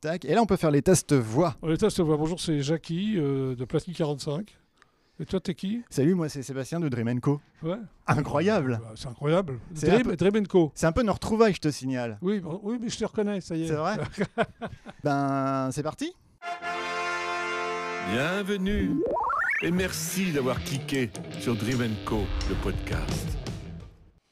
Tac. Et là, on peut faire les tests voix. On les tests voix. Bonjour, c'est Jackie euh, de Platine 45. Et toi, t'es qui? Salut, moi c'est Sébastien de Dream Co. Ouais. Incroyable. Bah, c'est incroyable. Dream, Co. C'est un peu nos retrouvailles, je te signale. Oui, bon, oui, mais je te reconnais, ça y est. C'est vrai? Ben, c'est parti Bienvenue et merci d'avoir cliqué sur Dream Co, le podcast.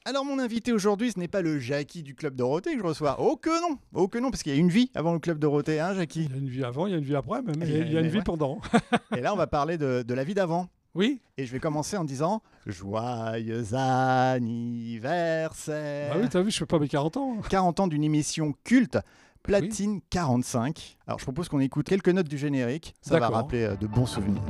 Alors mon invité aujourd'hui, ce n'est pas le Jackie du Club Dorothée que je reçois. Oh que non Oh que non, parce qu'il y a une vie avant le Club Dorothée, hein Jackie? Il y a une vie avant, il y a une vie après, même. Il y a, il y a une mais vie ouais. pendant. Et là, on va parler de, de la vie d'avant. Oui Et je vais commencer en disant Joyeux anniversaire Bah oui, t'as vu, je fais pas mes 40 ans. 40 ans d'une émission culte, Platine 45. Alors je propose qu'on écoute quelques notes du générique, ça va rappeler euh, de bons souvenirs.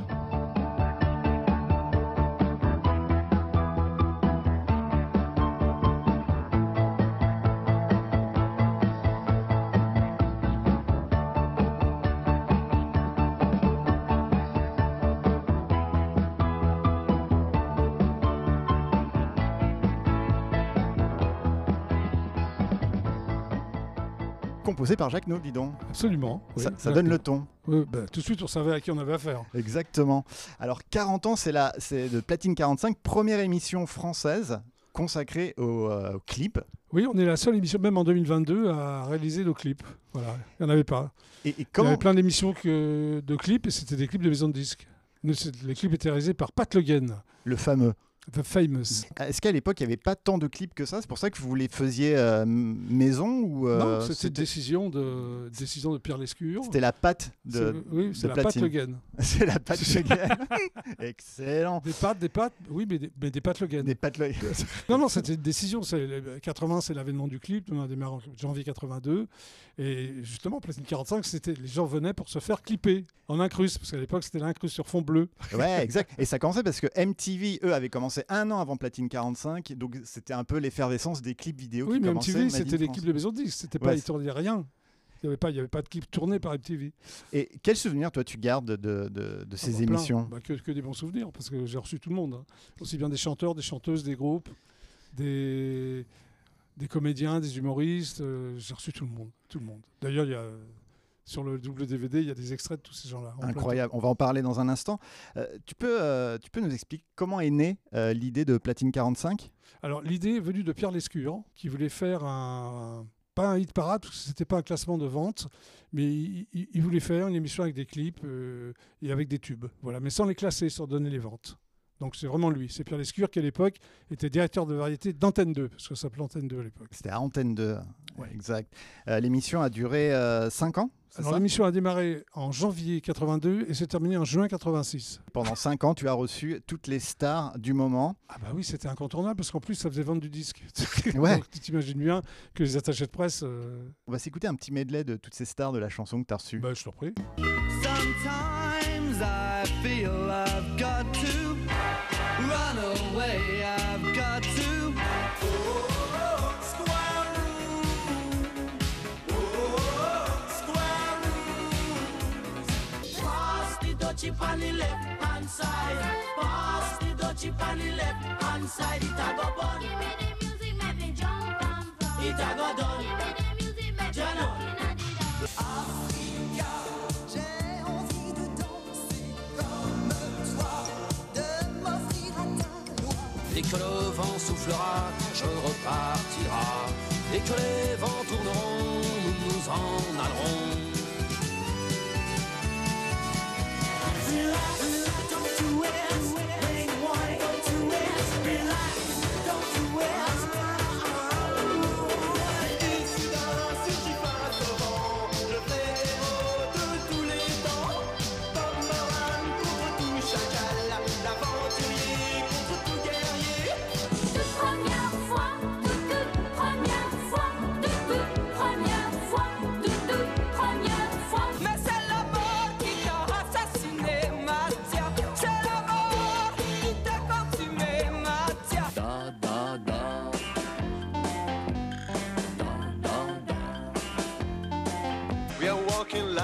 Composé par Jacques No, dis donc. Absolument. oui. ça ça donne le ton. Oui, bah, tout de suite, on savait à qui on avait affaire. Exactement. Alors 40 ans, c'est la, c'est de Platine 45, première émission française consacrée au, euh, au clip. Oui, on est la seule émission, même en 2022, à réaliser nos clips. Voilà, il n'y en avait pas. Et, et Il y avait plein d'émissions que- de clips et c'était des clips de maison de disques. Les clips étaient réalisés par Pat Le Guen, le fameux The Famous. Est-ce qu'à l'époque il n'y avait pas tant de clips que ça? C'est pour ça que vous les faisiez euh, maison ou euh, non, c'était décision de, décision de Pierre Lescure. c'était la C'est- de. oui, c'est la platine. Le Guen. C'est la de Gaël. Excellent. Des pattes, des pattes, oui, mais des, mais des Pat Le Guen. Des pattes le- Non, non, c'était une décision. C'est- le- 80, c'est l'avènement du clip. On a démarré en janvier 82. Et justement, Platine 45, c'était, les gens venaient pour se faire clipper en incruste. Parce qu'à l'époque, c'était l'incruste sur fond bleu. Ouais, exact. Et ça commençait parce que MTV, eux, avaient commencé un an avant Platine 45. Donc c'était un peu l'effervescence des clips vidéo oui, qui mais. MTV, c'était France. clips de maison de disques. C'était Ouais, pas, c'est- ils tournaient rien. Il n'y avait, pas- il y avait pas de clip tourné par MTV. Et quel souvenir, toi, tu gardes de, de- de ces Ah bah, émissions? Bah, que, que des bons souvenirs, parce que j'ai reçu tout le monde. hein. Aussi bien des chanteurs, des chanteuses, des groupes, des, des comédiens, des humoristes. euh, j'ai reçu tout le monde. Tout le monde. D'ailleurs, il y a, sur le double DVD, il y a des extraits de tous ces gens-là. Incroyable. On va en parler dans un instant. Euh, tu, peux, euh, tu peux nous expliquer comment est née euh, l'idée de Platine 45 Alors l'idée est venue de Pierre Lescure, qui voulait faire un pas un hit parade parce que c'était pas un classement de vente, mais il, il- il voulait faire une émission avec des clips et avec des tubes, voilà, mais sans les classer, sans donner les ventes. Donc c'est vraiment lui, c'est Pierre Lescure qui à l'époque était directeur de variété d'Antenne 2, parce que ça s'appelait Antenne 2 à l'époque. C'était à Antenne 2. Ouais. Exact. Euh, L'émission a duré 5 ans c'est Alors ça? l'émission a démarré en janvier 82 et s'est terminée en juin 86. Pendant 5 ans, tu as reçu toutes les stars du moment. Ah bah oui, c'était incontournable parce qu'en plus ça faisait vendre du disque. Ouais. Donc tu t'imagines bien que les attachés de presse, euh, On va s'écouter un petit medley de toutes ces stars de la chanson que tu as reçue. bah, je t'en prie. Sometimes I feel I've dutchie on the left hand side. Pass the dutchie on the left hand side. It a go bun. It a go done. Jana. J'ai envie de danser comme toi, de m'offrir à ta loi. Dès que le vent soufflera, je repartira. Dès que les vents tourneront, nous nous en allerons.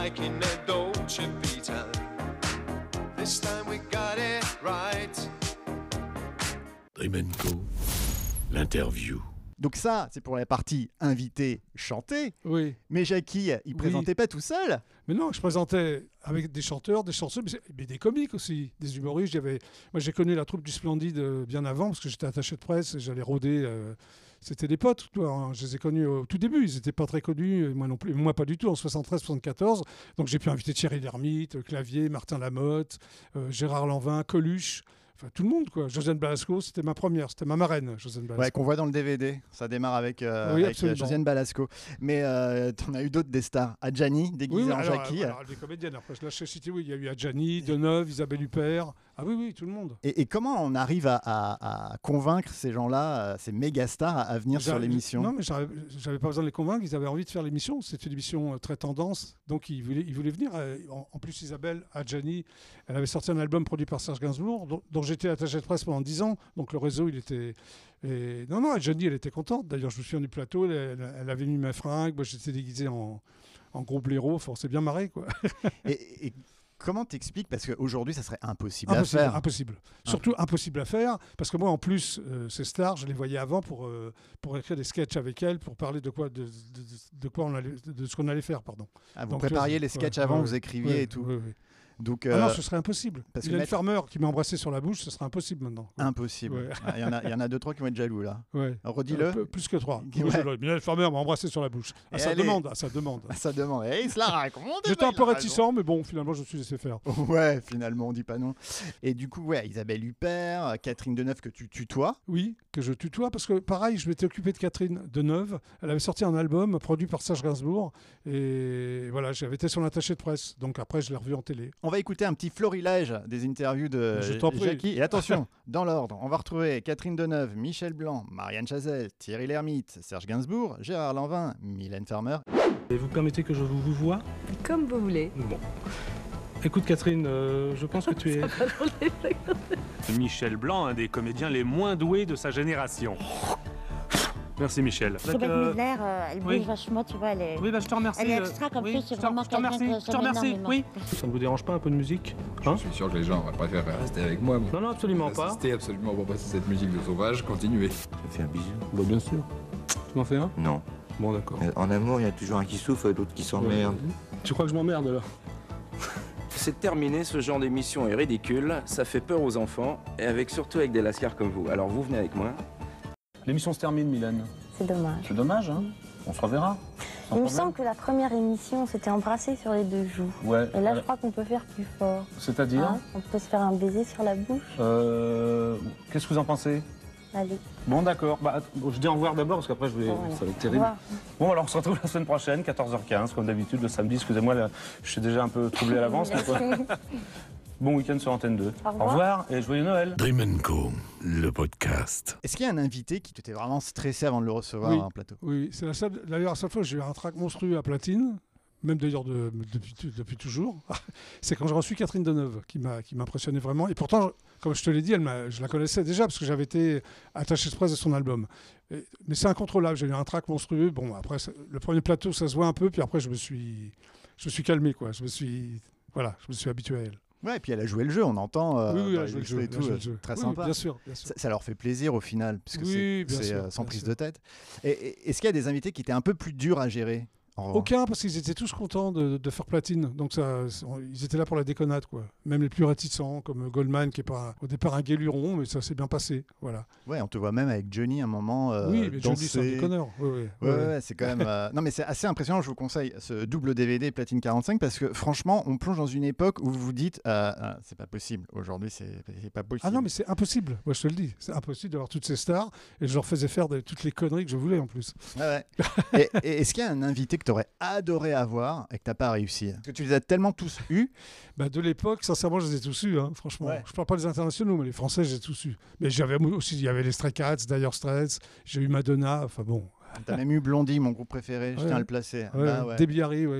Like in a Dolce Vita. This time we got it right. Dream Co, l'interview. Donc ça, c'est pour la partie invité chanter. Oui. Mais Jackie, il Oui. présentait pas tout seul. Mais non, je présentais avec des chanteurs, des chansons, mais des comiques aussi, des humoristes. J'avais, moi, j'ai connu la troupe du Splendide euh, bien avant parce que j'étais attaché de presse et j'allais rôder. euh, c'était des potes, toi. hein. Je les ai connus au tout début. Ils n'étaient pas très connus, moi non plus. Moi, pas du tout, en 73-74. Donc, j'ai pu inviter Thierry Lhermitte, euh, Clavier, Martin Lamotte, euh, Gérard Lanvin, Coluche. Enfin, tout le monde, quoi. Josiane Balasco, c'était ma première, c'était ma marraine, Josiane Balasco. Ouais, qu'on voit dans le DVD. Ça démarre avec, euh, Oui, avec, euh. Josiane Balasco. Mais euh, t'en as eu d'autres des stars. Adjani, déguisée Oui, oui, en alors, Jackie. alors, des comédiennes. Après, je lâche citer, oui, il y a eu Adjani, Deneuve, Isabelle Huppert. Ah oui, oui, tout le monde. Et, et comment on arrive à, à- à convaincre ces gens-là, euh, ces méga stars, à, venir sur l'émission? Non, mais j'avais pas besoin de les convaincre. Ils avaient envie de faire l'émission. C'était une émission euh, très tendance. Donc, ils voulaient, ils voulaient venir. Euh, En, en plus, Isabelle Adjani, elle avait sorti un album produit par Serge Gainsbourg, dont, dont j'étais attaché de presse pendant 10 ans. Donc, le réseau, il était. et- Non, non, Adjani, elle était contente. D'ailleurs, je me souviens du plateau. Elle, elle- elle avait mis ma fringue. Moi, j'étais déguisé en, en gros blaireau. Enfin, on s'est bien marré, quoi. et, et comment t'expliques Parce qu'aujourd'hui, ça serait impossible, Impossible, à faire. impossible. Surtout impossible à faire, parce que moi, en plus, euh, ces stars, je les voyais avant pour, euh, pour écrire des sketchs avec elles, pour parler de quoi, de, de- de- de quoi on allait, de ce qu'on allait faire, pardon. Ah, vous Donc, prépariez là, les sketchs ouais, avant, ouais, vous écriviez ouais, et tout. Donc, Ah non, euh, ce serait impossible. parce que Il y a mettre- Farmer qui m'a embrassé sur la bouche, ce serait impossible maintenant. impossible. Ouais. Ah, Il y, en a- il y en a deux, trois qui vont être jaloux là. Ouais. Redis-le. Peu plus que trois. Ouais. Mylène Farmer m'a embrassé sur la bouche. À Et sa elle est- demande, à sa demande. Ça demande. Et il se la raconte. J'étais un peu réticent, mais bon, finalement, je me suis laissé faire. Ouais, finalement, on dit pas non. Et du coup, ouais, Isabelle Huppert, Catherine Deneuve que tu tutoies. Oui, que je tutoie, parce que pareil, je m'étais occupé de Catherine Deneuve. Elle avait sorti un album produit par Serge Gainsbourg. Et voilà, j'avais été son attaché de presse. Donc après, je l'ai revu en télé. On va écouter un petit florilège des interviews de Je t'en prie. Jackie. Et attention, dans l'ordre, on va retrouver Catherine Deneuve, Michel Blanc, Marianne Chazelle, Thierry Lhermitte, Serge Gainsbourg, Gérard Lanvin, Mylène Farmer. Et vous permettez que je vous, vous voie Comme vous voulez. Bon. Écoute Catherine, euh, je pense que tu es... Michel Blanc, un des comédiens les moins doués de sa génération. Merci Michel. Euh, Miller, euh, elle bouge oui. vachement, tu vois, elle est, Oui, bah je te remercie. elle est euh, extra comme oui, ça, c'est je te- vraiment je te quelqu'un que je te remercie, oui. Ça ne vous dérange pas un peu de musique hein Je suis sûr que les gens préfèrent rester avec moi. Non, non, absolument pas. Insister absolument pour passer cette musique de sauvage, continuer. Ça fait un bisou Bah bien sûr. Tu m'en fais un? Non. Bon d'accord. Mais En amour, il y a toujours un qui souffre et l'autre qui s'emmerde. Tu crois que je m'emmerde alors? C'est terminé, ce genre d'émission est ridicule, ça fait peur aux enfants, et avec surtout avec des lascars comme vous. Alors vous venez avec moi. L'émission se termine Mylène. C'est dommage. C'est dommage, hein On se reverra. Il me semble que la première émission, on s'était embrassé sur les deux joues. Ouais. Et là, euh, je crois qu'on peut faire plus fort. C'est-à-dire Hein on peut se faire un baiser sur la bouche. euh, Qu'est-ce que vous en pensez? Allez, Bon d'accord. Bah, je dis au revoir d'abord parce qu'après je vais... Ça va être terrible. Bon, alors on se retrouve la semaine prochaine, 14h15, comme d'habitude, le samedi. Excusez-moi, là, je suis déjà un peu troublé à l'avance. Bon week-end sur Antenne 2. Au revoir. et joyeux Noël. Dream Co, le podcast. Est-ce qu'il y a un invité qui t'était vraiment stressé avant de le recevoir Oui. en plateau? Oui, c'est la seule. D'ailleurs, la seule fois que j'ai eu un trac monstrueux à platine, même d'ailleurs de- depuis, depuis toujours, c'est quand j'ai reçu Catherine Deneuve, qui m'a qui m'impressionnait vraiment. Et pourtant, comme je te l'ai dit, elle je la connaissais déjà parce que j'avais été attaché de presse de son album. Et- mais c'est incontrôlable. J'ai eu un trac monstrueux. Bon, après, le premier plateau, ça se voit un peu, puis après, je me suis, je me suis calmé, quoi. Je me suis, voilà, je me suis habitué à elle. Ouais, et puis elle a joué le jeu, on entend euh, Oui, oui, elle a joué le jeu, et tout, joué euh, le jeu. très Oui, sympa. bien sûr, bien sûr. Ça, ça leur fait plaisir au final, puisque c'est euh, sans prise sûr. de tête. Et- Et, Est-ce qu'il y a des invités qui étaient un peu plus durs à gérer? Aucun, parce qu'ils étaient tous contents de, de faire platine. Donc ça, ils étaient là pour la déconnade, quoi. Même les plus réticents, comme Goldman, qui est pas au départ un guéluron, mais ça s'est bien passé. Voilà. Ouais, on te voit même avec Johnny un moment euh, oui, mais Johnny, c'est un danser. déconneur. Ouais, ouais, c'est quand même. euh, Non, mais c'est assez impressionnant. Je vous conseille ce double DVD Platine 45 parce que franchement, on plonge dans une époque où vous vous dites, euh, ah, c'est pas possible. Aujourd'hui, c'est pas possible. Ah non, mais c'est impossible. Moi, je te le dis. C'est impossible d'avoir toutes ces stars. Et je leur faisais faire de- toutes les conneries que je voulais, en plus. Ouais, ouais. et, et est-ce qu'il y a un invité que tu aurais adoré avoir et que t'as pas réussi Parce que tu les as tellement tous eus. Bah, de l'époque, sincèrement, je les ai tous eus, hein, franchement. Ouais. Je parle pas des internationaux, mais les Français, j'ai tous eus. Mais j'avais aussi, il y avait les Stray Cats, Dire Straits, j'ai eu Madonna, enfin bon. T'as même eu Blondie, mon groupe préféré. Je tiens à le placer. Ouais, Bah ouais.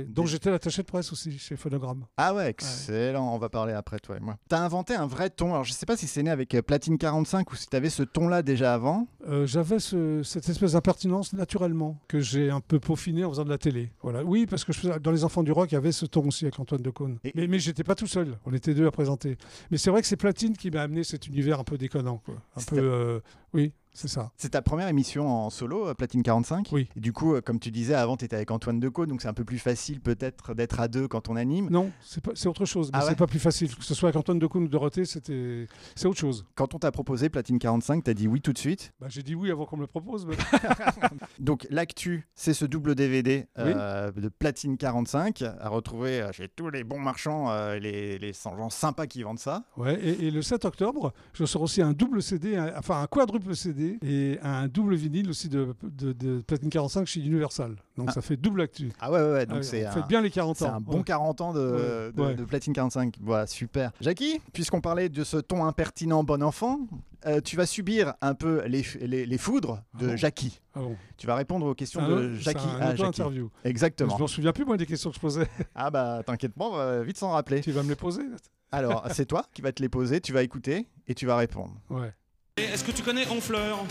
Dont j'étais l'attaché de presse aussi chez Phonogramme. Ah ouais, excellent. On va parler après, toi et moi. T'as inventé un vrai ton. Alors, je sais pas si c'est né avec euh, Platine 45 ou si t'avais ce ton-là déjà avant. Euh, J'avais ce- cette espèce d'impertinence naturellement que j'ai un peu peaufiné en faisant de la télé. Voilà. Oui, parce que je dans Les Enfants du Rock, il y avait ce ton aussi avec Antoine Decaune. Mais, mais j'étais pas tout seul. On était deux à présenter. Mais c'est vrai que c'est Platine qui m'a amené cet univers un peu déconnant. Quoi. Un peu, euh, oui. C'est ça. C'est ta première émission en solo, euh, Platine 45 Oui. Et du coup, euh, comme tu disais, avant, tu étais avec Antoine Decaux, donc c'est un peu plus facile peut-être d'être à deux quand on anime. Non, c'est autre chose. Ah ouais c'est pas plus facile. Que ce soit avec Antoine Decaune ou Dorothée, c'était c'est autre chose. Quand on t'a proposé Platine 45, t'as dit oui tout de suite. Bah, J'ai dit oui avant qu'on me le propose. mais- Donc l'actu, c'est ce double DVD euh, de Platine 45 à retrouver chez tous les bons marchands, euh, les, les gens sympas qui vendent ça. Ouais, et, et le 7 octobre, je sors aussi un double CD, un- enfin un quadruple CD et un double vinyle aussi de, de, de Platine 45 chez Universal. Donc ça fait double actu. Ah ouais, ouais, ouais, donc Ah c'est fête bien les 40 c'est ans. un bon Ouais. 40 ans de, Ouais, de- Platine 45. Voilà, super. Jackie, puisqu'on parlait de ce ton impertinent bon enfant, euh, tu vas subir un peu les, les, les foudres de Ah bon Jackie. Ah bon. Tu vas répondre aux questions C'est un de Jackie. c'est un à Jackie. auto-interview. Exactement. Je m'en souviens plus, moi, des questions que je posais. Ah bah t'inquiète pas, on va vite s'en rappeler. Tu vas me les poser Alors, c'est toi qui vas te les poser, tu vas écouter et tu vas répondre. Ouais. Est-ce que tu connais Honfleur?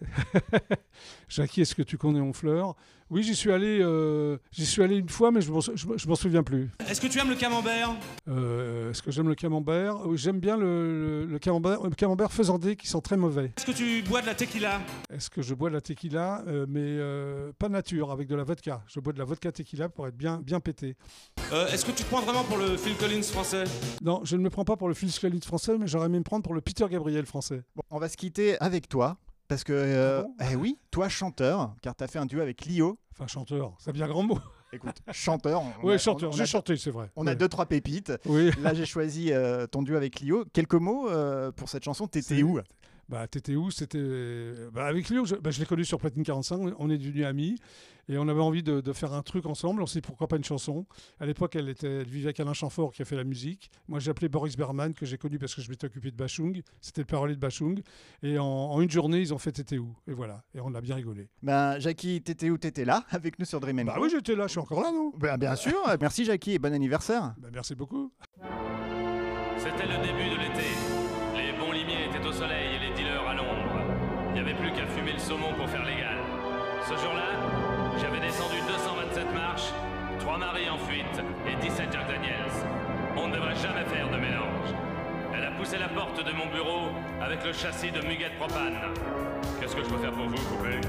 Jackie, est-ce que tu connais Honfleur? Oui, j'y suis allé, euh, j'y suis allé une fois, mais je m'en je m'en- je m'en souviens plus. Est-ce que tu aimes le camembert? Euh, est-ce que j'aime le camembert? Oui, j'aime bien le, le- le camembert, le camembert faisandé qui sont très mauvais. Est-ce que tu bois de la tequila? Est-ce que je bois de la tequila? Euh, Mais euh, pas nature, avec de la vodka. Je bois de la vodka tequila pour être bien, bien pété. Euh, Est-ce que tu te prends vraiment pour le Phil Collins français? Non, je ne me prends pas pour le Phil Collins français, mais j'aurais aimé me prendre pour le Peter Gabriel français. Bon, on va se quitter avec toi. Parce que, euh, eh oui, toi chanteur, car tu as fait un duo avec Lio. Enfin, chanteur, c'est bien grand mot. Écoute, chanteur. Oui, chanteur, j'ai chanté, c'est vrai. On a deux, trois pépites. Oui. Là, j'ai choisi euh, ton duo avec Lio. Quelques mots euh, pour cette chanson. T'étais où? Bah, t'étais où? C'était bah, avec Léo. Je, bah, je l'ai connu sur Platine 45. On est devenus amis et on avait envie de, de faire un truc ensemble. On s'est dit pourquoi pas une chanson? À l'époque, elle était, elle vivait avec Alain Chamfort qui a fait la musique. Moi, j'ai appelé Boris Berman que j'ai connu parce que je m'étais occupé de Bachung. C'était le parolier de Bachung. Et en, en une journée, ils ont fait T'étais où? Et voilà. Et on a bien rigolé. Ben, Jackie, t'étais où? T'étais là avec nous sur Dream Bah oui, j'étais là. Je suis encore là, non? Ben, bien sûr. Merci Jackie et bon anniversaire. Bah, merci beaucoup. C'était le début de l'été. Les bons limiers étaient au soleil et les n'y avait plus qu'à fumer le saumon pour faire légal. Ce jour-là, j'avais descendu 227 marches, 3 maris en fuite et 17 Jack Daniels. On ne devrait jamais faire de mélange. Elle a poussé la porte de mon bureau avec le châssis de Muguet Propane. Qu'est-ce que je peux faire pour vous, poupée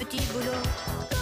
petit boulot.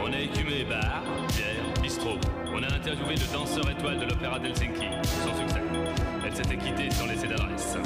On a écumé bar, bière, bistrot. On a interviewé le danseur étoile de l'opéra d'Helsinki. Sans succès. Elle s'était quittée sans laisser d'adresse.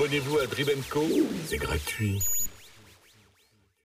Abonnez-vous à Drivenco, c'est gratuit.